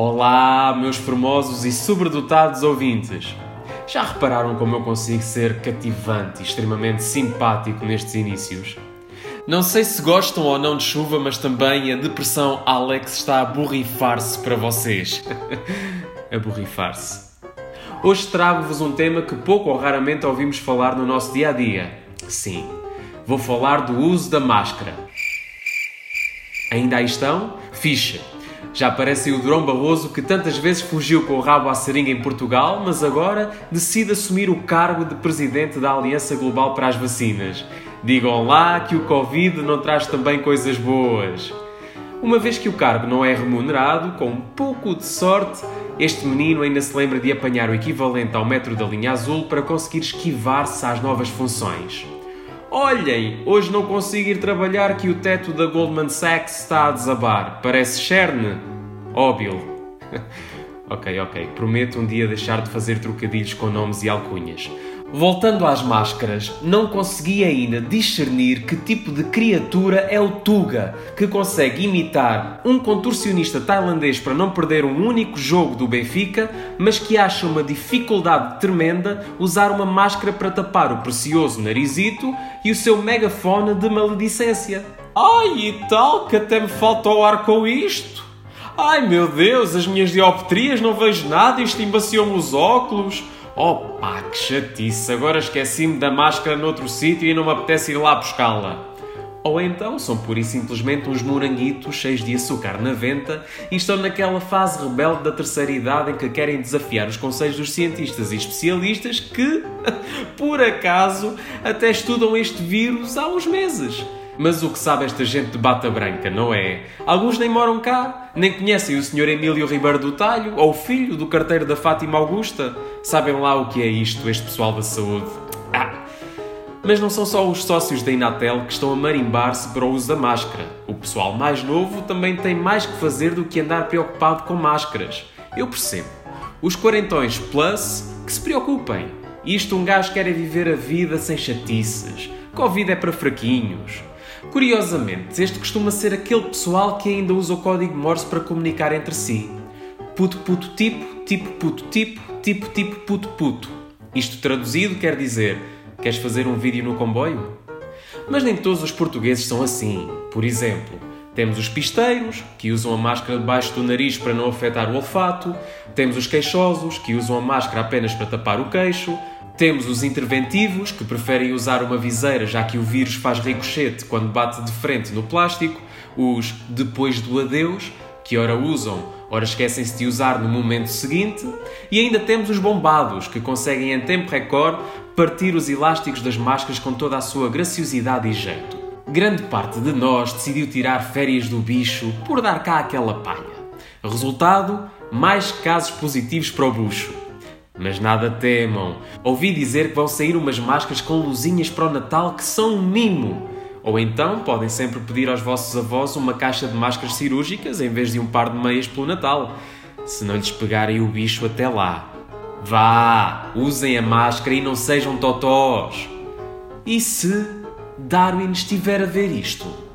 Olá, meus formosos e sobredotados ouvintes! Já repararam como eu consigo ser cativante e extremamente simpático nestes inícios? Não sei se gostam ou não de chuva, mas também a depressão Alex está a borrifar-se para vocês. a borrifar-se. Hoje trago-vos um tema que pouco ou raramente ouvimos falar no nosso dia a dia. Sim, vou falar do uso da máscara. Ainda aí estão? Ficha! Já parece o Durão Barroso que tantas vezes fugiu com o rabo à seringa em Portugal, mas agora decide assumir o cargo de presidente da Aliança Global para as Vacinas. Digam lá que o Covid não traz também coisas boas. Uma vez que o cargo não é remunerado, com um pouco de sorte, este menino ainda se lembra de apanhar o equivalente ao metro da linha azul para conseguir esquivar-se às novas funções. Olhem, hoje não consigo ir trabalhar que o teto da Goldman Sachs está a desabar. Parece Cherne. Óbvio. ok, ok. Prometo um dia deixar de fazer trocadilhos com nomes e alcunhas. Voltando às máscaras, não consegui ainda discernir que tipo de criatura é o Tuga, que consegue imitar um contorcionista tailandês para não perder um único jogo do Benfica, mas que acha uma dificuldade tremenda usar uma máscara para tapar o precioso narizito e o seu megafone de maledicência. Ai, e tal, que até me falta o ar com isto. Ai meu Deus, as minhas dioptrias não vejo nada, isto embaciou-me os óculos. Opa, que chatice, agora esqueci-me da máscara noutro sítio e não me apetece ir lá buscá-la. Ou então são pura e simplesmente uns moranguitos cheios de açúcar na venta e estão naquela fase rebelde da terceira idade em que querem desafiar os conselhos dos cientistas e especialistas que, por acaso, até estudam este vírus há uns meses. Mas o que sabe esta gente de bata branca, não é? Alguns nem moram cá, nem conhecem o Sr. Emílio Ribeiro do Talho ou o filho do carteiro da Fátima Augusta. Sabem lá o que é isto, este pessoal da saúde. Ah! Mas não são só os sócios da Inatel que estão a marimbar-se para o uso da máscara. O pessoal mais novo também tem mais que fazer do que andar preocupado com máscaras. Eu percebo. Os quarentões plus que se preocupem. Isto um gajo quer é viver a vida sem chatices. Covid é para fraquinhos. Curiosamente, este costuma ser aquele pessoal que ainda usa o código Morse para comunicar entre si. Puto puto tipo, tipo puto tipo, tipo tipo puto puto. Isto traduzido quer dizer: queres fazer um vídeo no comboio? Mas nem todos os portugueses são assim. Por exemplo, temos os pisteiros, que usam a máscara debaixo do nariz para não afetar o olfato. Temos os queixosos, que usam a máscara apenas para tapar o queixo. Temos os interventivos, que preferem usar uma viseira já que o vírus faz ricochete quando bate de frente no plástico. Os depois do adeus, que ora usam, ora esquecem-se de usar no momento seguinte. E ainda temos os bombados, que conseguem em tempo recorde partir os elásticos das máscaras com toda a sua graciosidade e jeito. Grande parte de nós decidiu tirar férias do bicho por dar cá aquela palha. Resultado: mais casos positivos para o bucho. Mas nada temam. Ouvi dizer que vão sair umas máscaras com luzinhas para o Natal que são um mimo. Ou então podem sempre pedir aos vossos avós uma caixa de máscaras cirúrgicas em vez de um par de meias pelo Natal. Se não lhes pegarem o bicho até lá. Vá, usem a máscara e não sejam totós. E se Darwin estiver a ver isto?